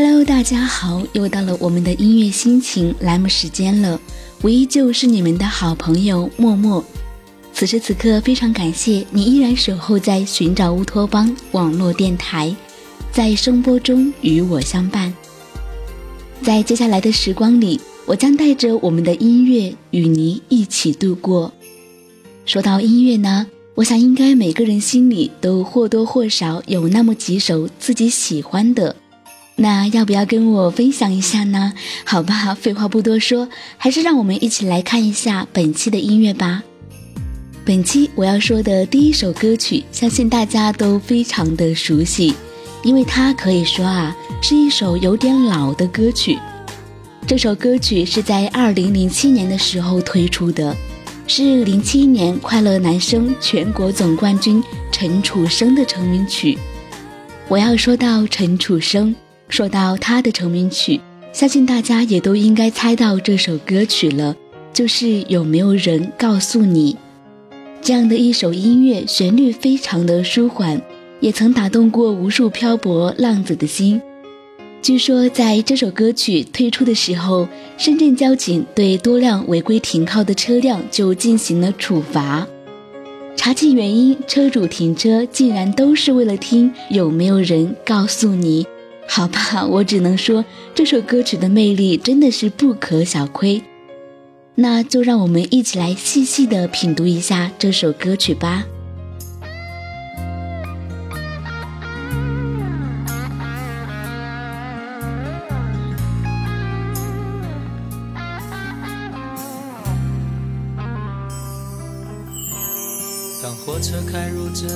Hello，大家好，又到了我们的音乐心情栏目时间了。我依旧是你们的好朋友默默。此时此刻，非常感谢你依然守候在寻找乌托邦网络电台，在声波中与我相伴。在接下来的时光里，我将带着我们的音乐与你一起度过。说到音乐呢，我想应该每个人心里都或多或少有那么几首自己喜欢的。那要不要跟我分享一下呢？好吧，废话不多说，还是让我们一起来看一下本期的音乐吧。本期我要说的第一首歌曲，相信大家都非常的熟悉，因为它可以说啊是一首有点老的歌曲。这首歌曲是在二零零七年的时候推出的，是零七年快乐男声全国总冠军陈楚生的成名曲。我要说到陈楚生。说到他的成名曲，相信大家也都应该猜到这首歌曲了，就是有没有人告诉你？这样的一首音乐，旋律非常的舒缓，也曾打动过无数漂泊浪子的心。据说在这首歌曲推出的时候，深圳交警对多辆违规停靠的车辆就进行了处罚。查清原因，车主停车竟然都是为了听有没有人告诉你。好吧，我只能说这首歌曲的魅力真的是不可小窥。那就让我们一起来细细的品读一下这首歌曲吧。当火车开入这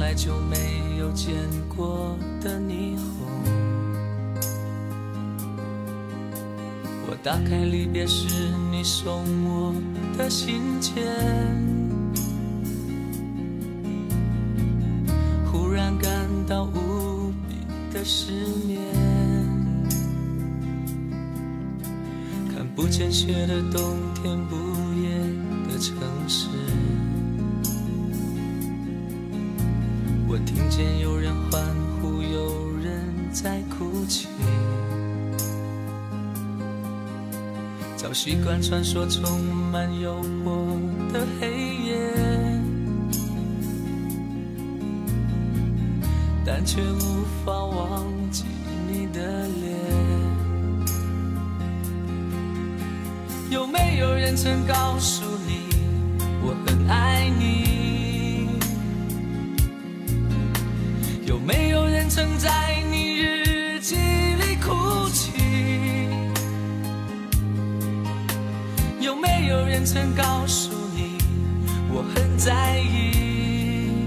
从来就没有见过的霓虹。我打开离别时你送我的信笺，忽然感到无比的失眠。看不见雪的冬天，不我习惯穿梭充满诱惑的黑夜，但却无法忘记你的脸。有没有人曾告诉有人曾告诉你我很在意，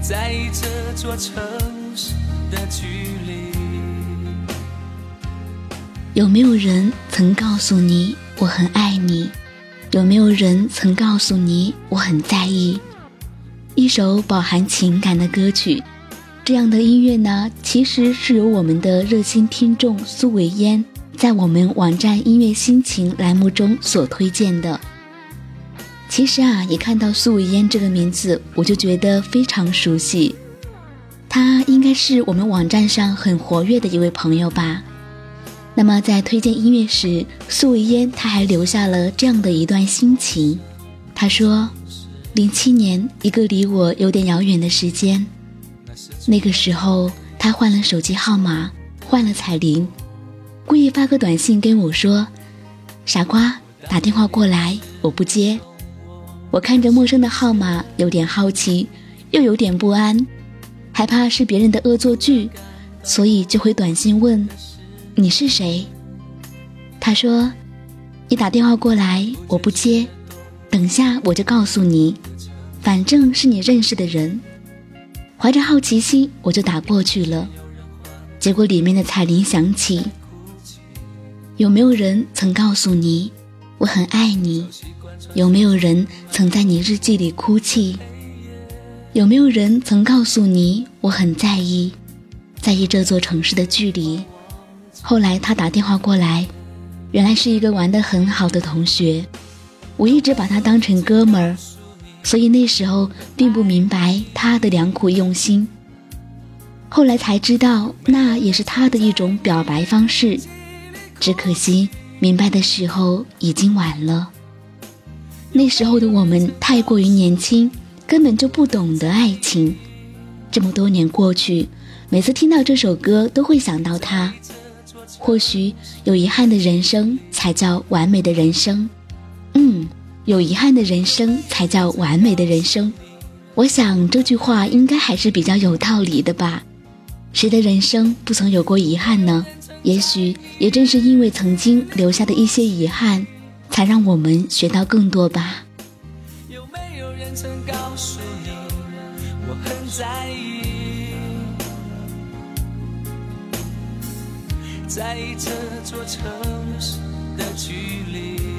在意这座城市的距离？有没有人曾告诉你我很爱你？有没有人曾告诉你我很在意？一首饱含情感的歌曲，这样的音乐呢，其实是由我们的热心听众苏维烟在我们网站音乐心情栏目中所推荐的。其实啊，一看到苏维嫣这个名字，我就觉得非常熟悉，她应该是我们网站上很活跃的一位朋友吧。那么在推荐音乐时，苏维嫣她还留下了这样的一段心情，她说。零七年，一个离我有点遥远的时间。那个时候，他换了手机号码，换了彩铃，故意发个短信跟我说：“傻瓜，打电话过来，我不接。”我看着陌生的号码，有点好奇，又有点不安，害怕是别人的恶作剧，所以就回短信问：“你是谁？”他说：“你打电话过来，我不接。”等下我就告诉你，反正是你认识的人。怀着好奇心，我就打过去了。结果里面的彩铃响起。有没有人曾告诉你我很爱你？有没有人曾在你日记里哭泣？有没有人曾告诉你我很在意，在意这座城市的距离？后来他打电话过来，原来是一个玩得很好的同学。我一直把他当成哥们儿，所以那时候并不明白他的良苦用心。后来才知道，那也是他的一种表白方式。只可惜，明白的时候已经晚了。那时候的我们太过于年轻，根本就不懂得爱情。这么多年过去，每次听到这首歌，都会想到他。或许有遗憾的人生才叫完美的人生。嗯，有遗憾的人生才叫完美的人生。我想这句话应该还是比较有道理的吧。谁的人生不曾有过遗憾呢？也许也正是因为曾经留下的一些遗憾，才让我们学到更多吧。有没有人曾告诉你，我很在意，在意这座城市的距离。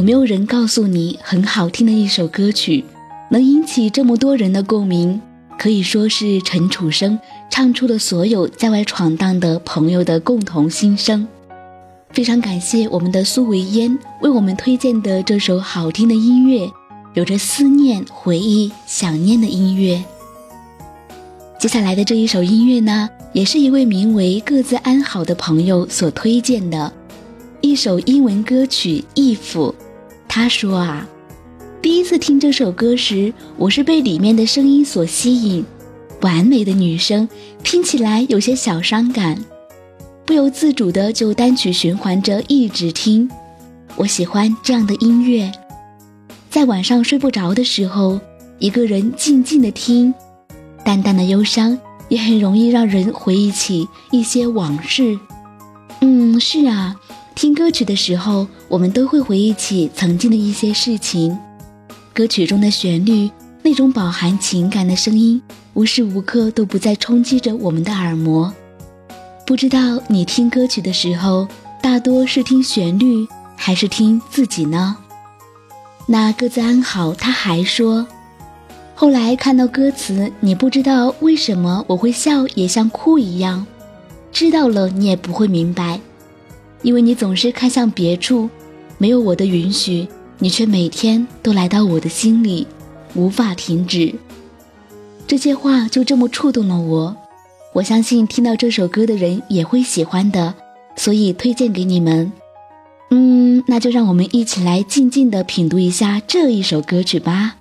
有没有人告诉你，很好听的一首歌曲，能引起这么多人的共鸣？可以说是陈楚生唱出了所有在外闯荡的朋友的共同心声。非常感谢我们的苏维烟为我们推荐的这首好听的音乐，有着思念、回忆、想念的音乐。接下来的这一首音乐呢，也是一位名为“各自安好”的朋友所推荐的。一首英文歌曲《If》，他说啊，第一次听这首歌时，我是被里面的声音所吸引，完美的女声，听起来有些小伤感，不由自主的就单曲循环着一直听。我喜欢这样的音乐，在晚上睡不着的时候，一个人静静的听，淡淡的忧伤也很容易让人回忆起一些往事。嗯，是啊。听歌曲的时候，我们都会回忆起曾经的一些事情。歌曲中的旋律，那种饱含情感的声音，无时无刻都不在冲击着我们的耳膜。不知道你听歌曲的时候，大多是听旋律，还是听自己呢？那各自安好。他还说，后来看到歌词，你不知道为什么我会笑，也像哭一样。知道了，你也不会明白。因为你总是看向别处，没有我的允许，你却每天都来到我的心里，无法停止。这些话就这么触动了我，我相信听到这首歌的人也会喜欢的，所以推荐给你们。嗯，那就让我们一起来静静的品读一下这一首歌曲吧。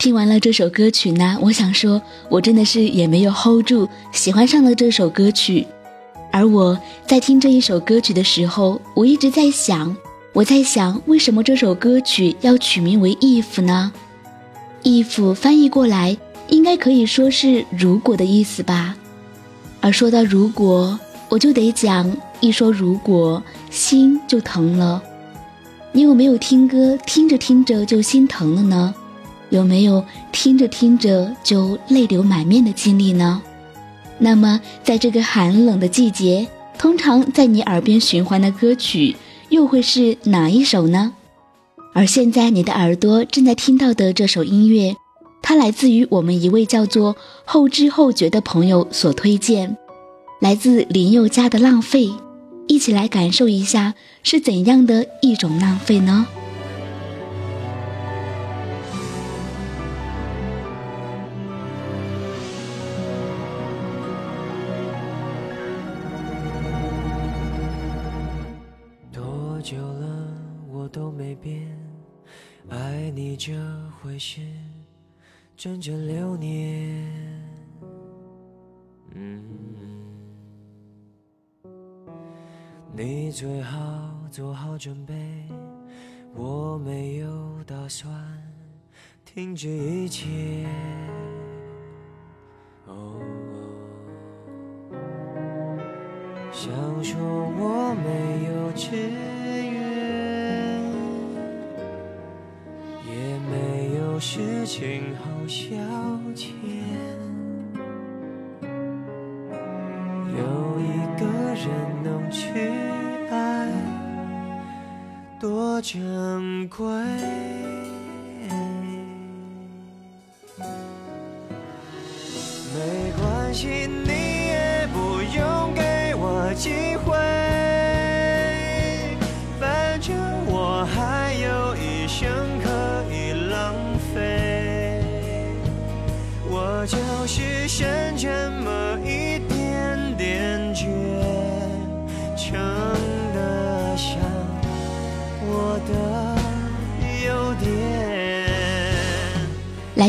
听完了这首歌曲呢，我想说，我真的是也没有 hold 住，喜欢上了这首歌曲。而我在听这一首歌曲的时候，我一直在想，我在想，为什么这首歌曲要取名为 if 呢？if 翻译过来，应该可以说是如果的意思吧。而说到如果，我就得讲，一说如果，心就疼了。你有没有听歌，听着听着就心疼了呢？有没有听着听着就泪流满面的经历呢？那么，在这个寒冷的季节，通常在你耳边循环的歌曲又会是哪一首呢？而现在你的耳朵正在听到的这首音乐，它来自于我们一位叫做后知后觉的朋友所推荐，来自林宥嘉的《浪费》，一起来感受一下是怎样的一种浪费呢？这会是整整六年。嗯，你最好做好准备，我没有打算停止一切。哦，想说我没有志。事情好消遣，有一个人能去爱，多珍贵。没关系，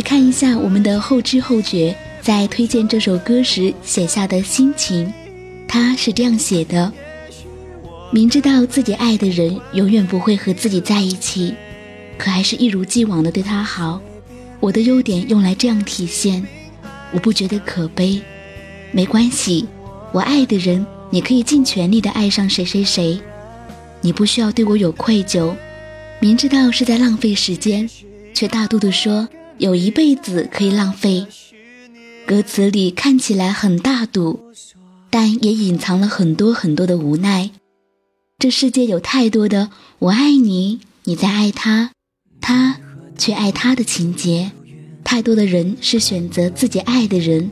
来看一下我们的后知后觉在推荐这首歌时写下的心情，他是这样写的：明知道自己爱的人永远不会和自己在一起，可还是一如既往的对他好。我的优点用来这样体现。我不觉得可悲，没关系，我爱的人，你可以尽全力的爱上谁谁谁，你不需要对我有愧疚。明知道是在浪费时间，却大度的说有一辈子可以浪费。歌词里看起来很大度，但也隐藏了很多很多的无奈。这世界有太多的我爱你，你在爱他，他却爱他的情节。太多的人是选择自己爱的人，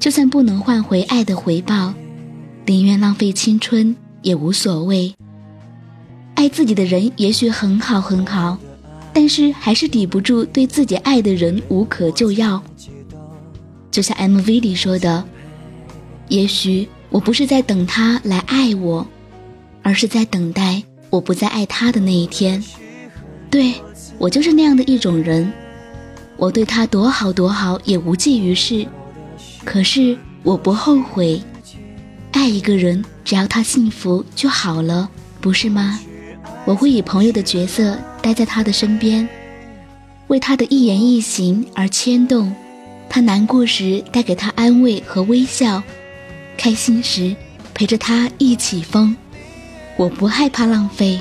就算不能换回爱的回报，宁愿浪费青春也无所谓。爱自己的人也许很好很好，但是还是抵不住对自己爱的人无可救药。就像 MV 里说的：“也许我不是在等他来爱我，而是在等待我不再爱他的那一天。”对我就是那样的一种人。我对他多好多好也无济于事，可是我不后悔。爱一个人，只要他幸福就好了，不是吗？我会以朋友的角色待在他的身边，为他的一言一行而牵动，他难过时带给他安慰和微笑，开心时陪着他一起疯。我不害怕浪费。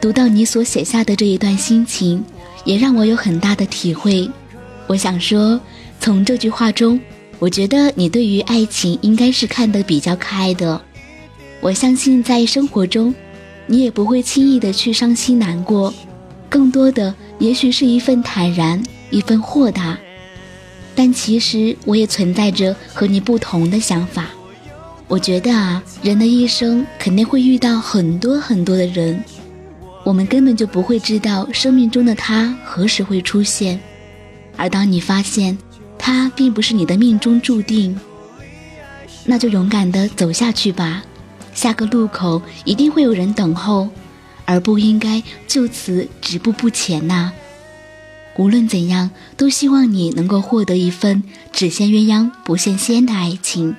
读到你所写下的这一段心情，也让我有很大的体会。我想说，从这句话中，我觉得你对于爱情应该是看得比较开的。我相信在生活中，你也不会轻易的去伤心难过，更多的也许是一份坦然，一份豁达。但其实我也存在着和你不同的想法。我觉得啊，人的一生肯定会遇到很多很多的人，我们根本就不会知道生命中的他何时会出现。而当你发现他并不是你的命中注定，那就勇敢的走下去吧。下个路口一定会有人等候，而不应该就此止步不前呐。无论怎样，都希望你能够获得一份只羡鸳鸯不羡仙的爱情。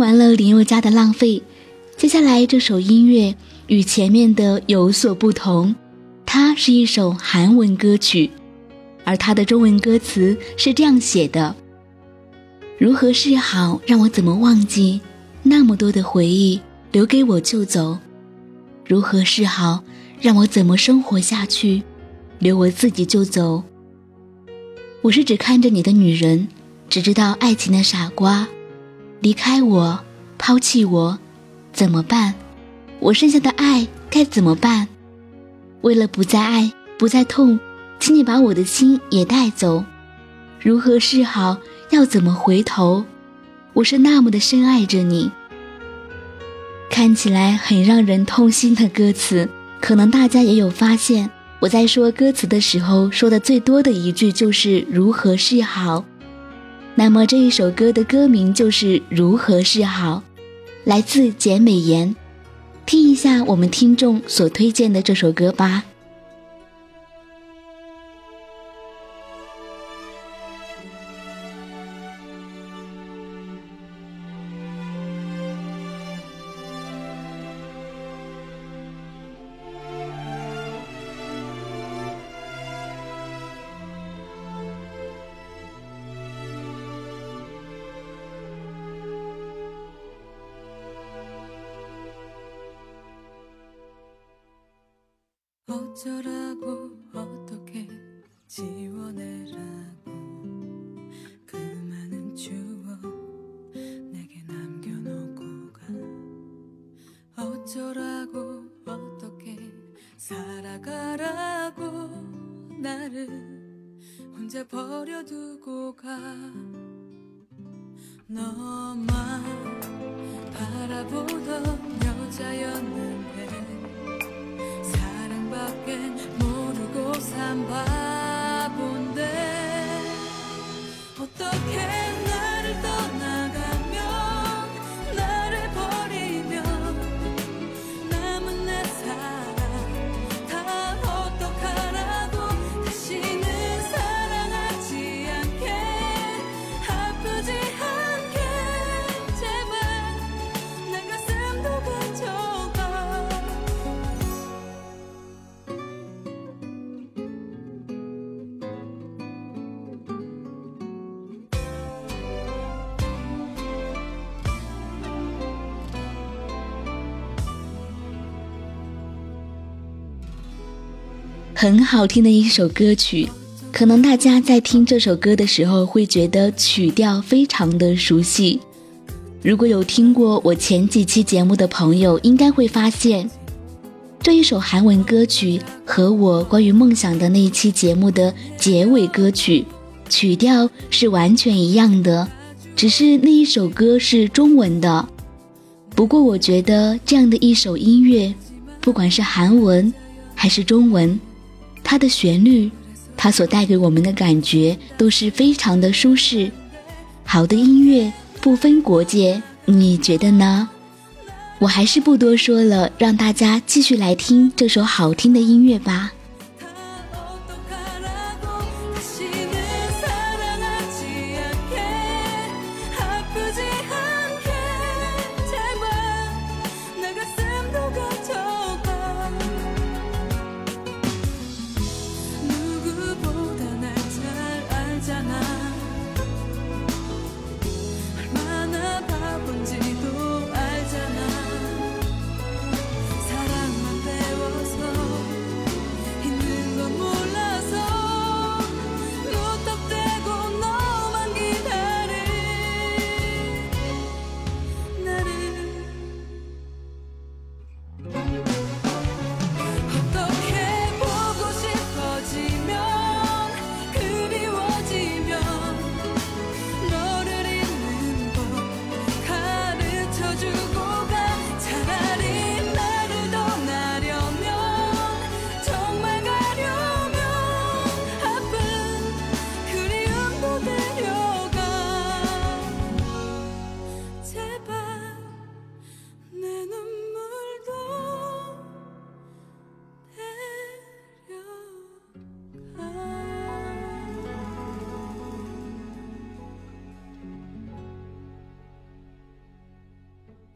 完了林宥嘉的《浪费》，接下来这首音乐与前面的有所不同，它是一首韩文歌曲，而它的中文歌词是这样写的：“如何是好，让我怎么忘记？那么多的回忆留给我就走。如何是好，让我怎么生活下去？留我自己就走。我是只看着你的女人，只知道爱情的傻瓜。”离开我，抛弃我，怎么办？我剩下的爱该怎么办？为了不再爱，不再痛，请你把我的心也带走。如何是好？要怎么回头？我是那么的深爱着你。看起来很让人痛心的歌词，可能大家也有发现，我在说歌词的时候，说的最多的一句就是“如何是好”。那么这一首歌的歌名就是《如何是好》，来自简美妍。听一下我们听众所推荐的这首歌吧。 어쩌라고 很好听的一首歌曲，可能大家在听这首歌的时候会觉得曲调非常的熟悉。如果有听过我前几期节目的朋友，应该会发现，这一首韩文歌曲和我关于梦想的那一期节目的结尾歌曲曲调是完全一样的，只是那一首歌是中文的。不过我觉得这样的一首音乐，不管是韩文还是中文，它的旋律，它所带给我们的感觉都是非常的舒适。好的音乐不分国界，你觉得呢？我还是不多说了，让大家继续来听这首好听的音乐吧。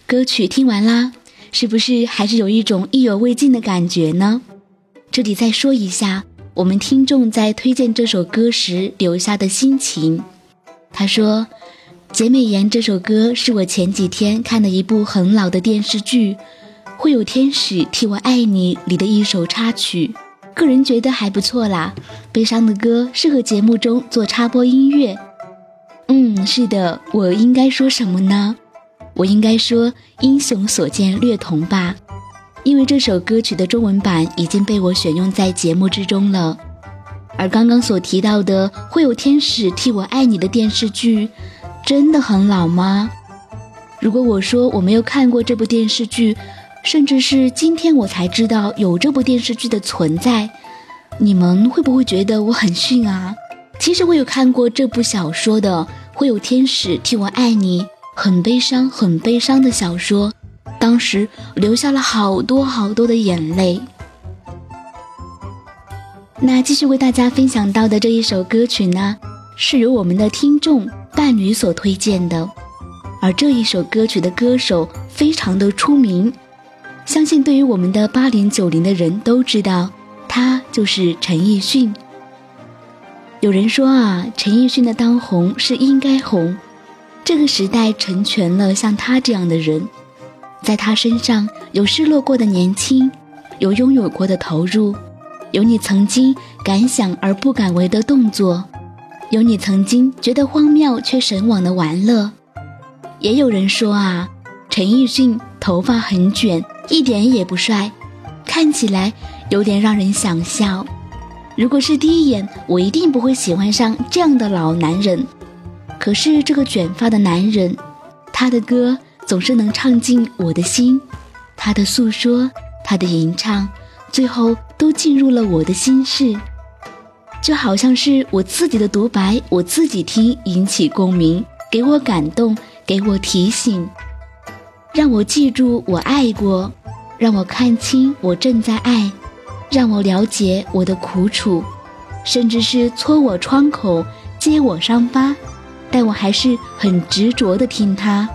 歌曲听完啦，是不是还是有一种意犹未尽的感觉呢？这里再说一下，我们听众在推荐这首歌时留下的心情。他说：“简美妍这首歌是我前几天看的一部很老的电视剧《会有天使替我爱你》里的一首插曲，个人觉得还不错啦。悲伤的歌适合节目中做插播音乐。嗯，是的，我应该说什么呢？我应该说“英雄所见略同”吧，因为这首歌曲的中文版已经被我选用在节目之中了。而刚刚所提到的“会有天使替我爱你”的电视剧，真的很老吗？如果我说我没有看过这部电视剧，甚至是今天我才知道有这部电视剧的存在，你们会不会觉得我很逊啊？其实我有看过这部小说的《会有天使替我爱你》。很悲伤、很悲伤的小说，当时流下了好多好多的眼泪。那继续为大家分享到的这一首歌曲呢，是由我们的听众伴侣所推荐的，而这一首歌曲的歌手非常的出名，相信对于我们的八零九零的人都知道，他就是陈奕迅。有人说啊，陈奕迅的当红是应该红。这个时代成全了像他这样的人，在他身上有失落过的年轻，有拥有过的投入，有你曾经敢想而不敢为的动作，有你曾经觉得荒谬却神往的玩乐。也有人说啊，陈奕迅头发很卷，一点也不帅，看起来有点让人想笑。如果是第一眼，我一定不会喜欢上这样的老男人。可是这个卷发的男人，他的歌总是能唱进我的心，他的诉说，他的吟唱，最后都进入了我的心事，就好像是我自己的独白，我自己听引起共鸣，给我感动，给我提醒，让我记住我爱过，让我看清我正在爱，让我了解我的苦楚，甚至是戳我窗口，揭我伤疤。但我还是很执着的听他，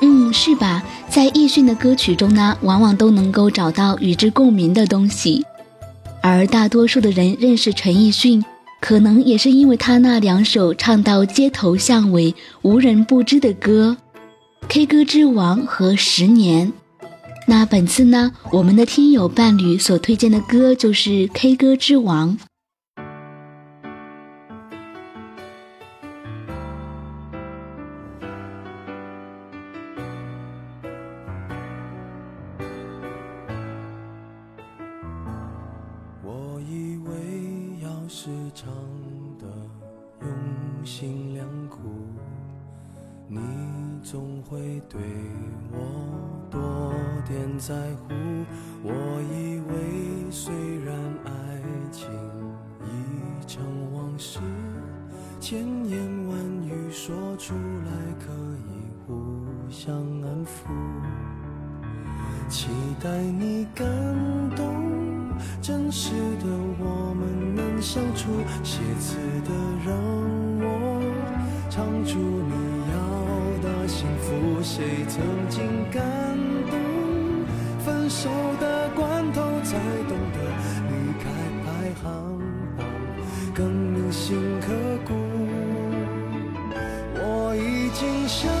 嗯，是吧？在易迅的歌曲中呢，往往都能够找到与之共鸣的东西。而大多数的人认识陈奕迅，可能也是因为他那两首唱到街头巷尾无人不知的歌，《K 歌之王》和《十年》。那本次呢，我们的听友伴侣所推荐的歌就是《K 歌之王》。经感动？分手的关头才懂得离开排行榜更铭心刻骨。我已经相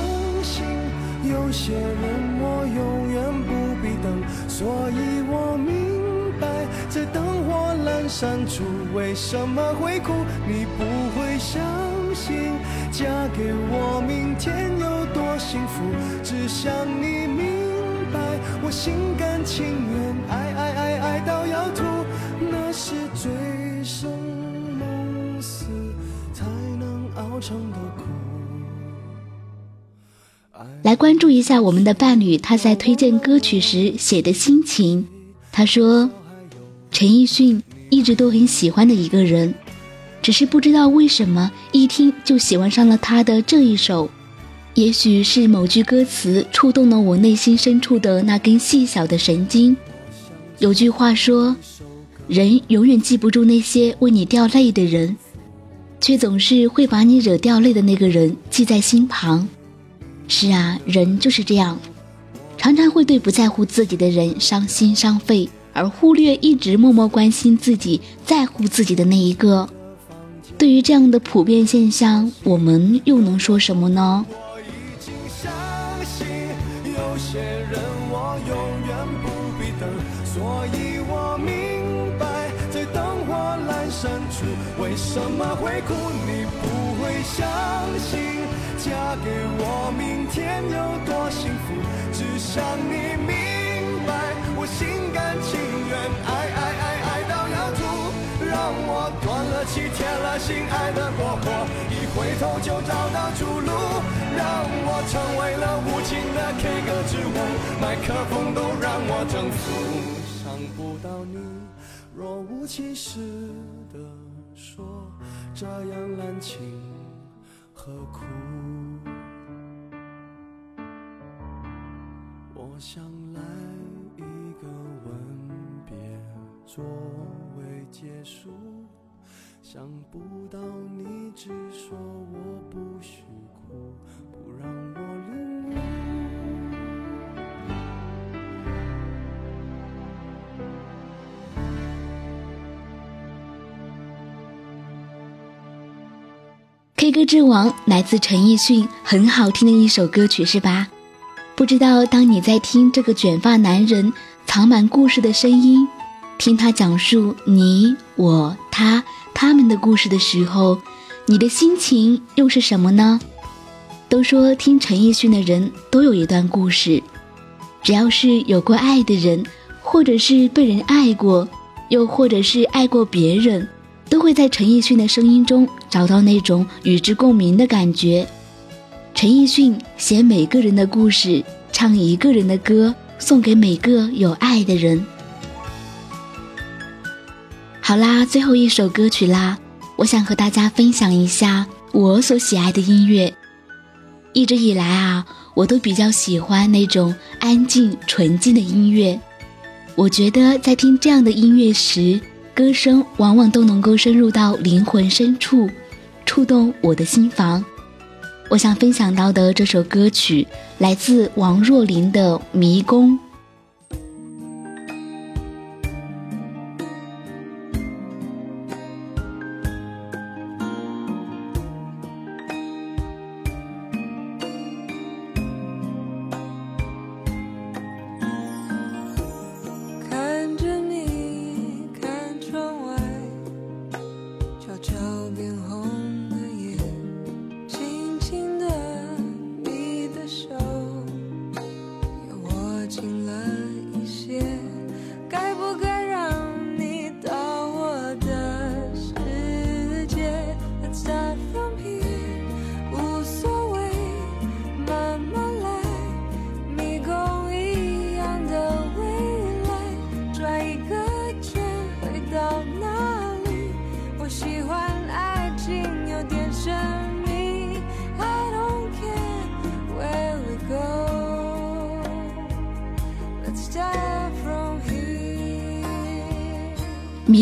信有些人我永远不必等，所以我明白在灯火阑珊处为什么会哭。你不会相信嫁给我明天有多幸福，只想你明白。我心甘情愿爱爱爱爱到要吐，那是醉生梦死才能熬成的苦。来关注一下我们的伴侣，他在推荐歌曲时写的心情。他说：“陈奕迅一直都很喜欢的一个人，只是不知道为什么一听就喜欢上了他的这一首。”也许是某句歌词触动了我内心深处的那根细小的神经。有句话说：“人永远记不住那些为你掉泪的人，却总是会把你惹掉泪的那个人记在心旁。”是啊，人就是这样，常常会对不在乎自己的人伤心伤肺，而忽略一直默默关心自己、在乎自己的那一个。对于这样的普遍现象，我们又能说什么呢？什么会哭？你不会相信，嫁给我明天有多幸福。只想你明白，我心甘情愿爱爱爱爱到要吐，让我断了气，铁了心，爱的过火，一回头就找到出路，让我成为了无情的 K 歌之王，麦克风都让我征服。想不到你若无其事的。说这样滥情何苦？我想来一个吻别作为结束，想不到你只说我不许哭，不让我 K 歌之王来自陈奕迅，很好听的一首歌曲，是吧？不知道当你在听这个卷发男人藏满故事的声音，听他讲述你、我、他、他们的故事的时候，你的心情又是什么呢？都说听陈奕迅的人都有一段故事，只要是有过爱的人，或者是被人爱过，又或者是爱过别人。都会在陈奕迅的声音中找到那种与之共鸣的感觉。陈奕迅写每个人的故事，唱一个人的歌，送给每个有爱的人。好啦，最后一首歌曲啦，我想和大家分享一下我所喜爱的音乐。一直以来啊，我都比较喜欢那种安静纯净的音乐。我觉得在听这样的音乐时，歌声往往都能够深入到灵魂深处，触动我的心房。我想分享到的这首歌曲，来自王若琳的《迷宫》。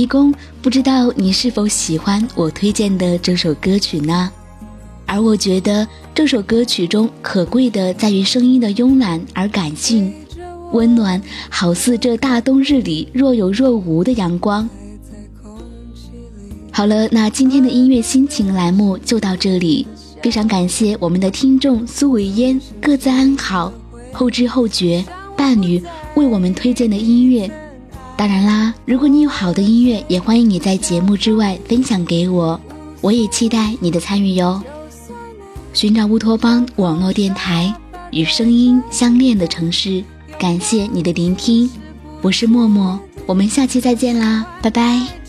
迷宫，不知道你是否喜欢我推荐的这首歌曲呢？而我觉得这首歌曲中可贵的在于声音的慵懒而感性，温暖，好似这大冬日里若有若无的阳光。好了，那今天的音乐心情栏目就到这里，非常感谢我们的听众苏维烟，各自安好，后知后觉，伴侣为我们推荐的音乐。当然啦，如果你有好的音乐，也欢迎你在节目之外分享给我，我也期待你的参与哟。寻找乌托邦网络电台，与声音相恋的城市，感谢你的聆听，我是默默，我们下期再见啦，拜拜。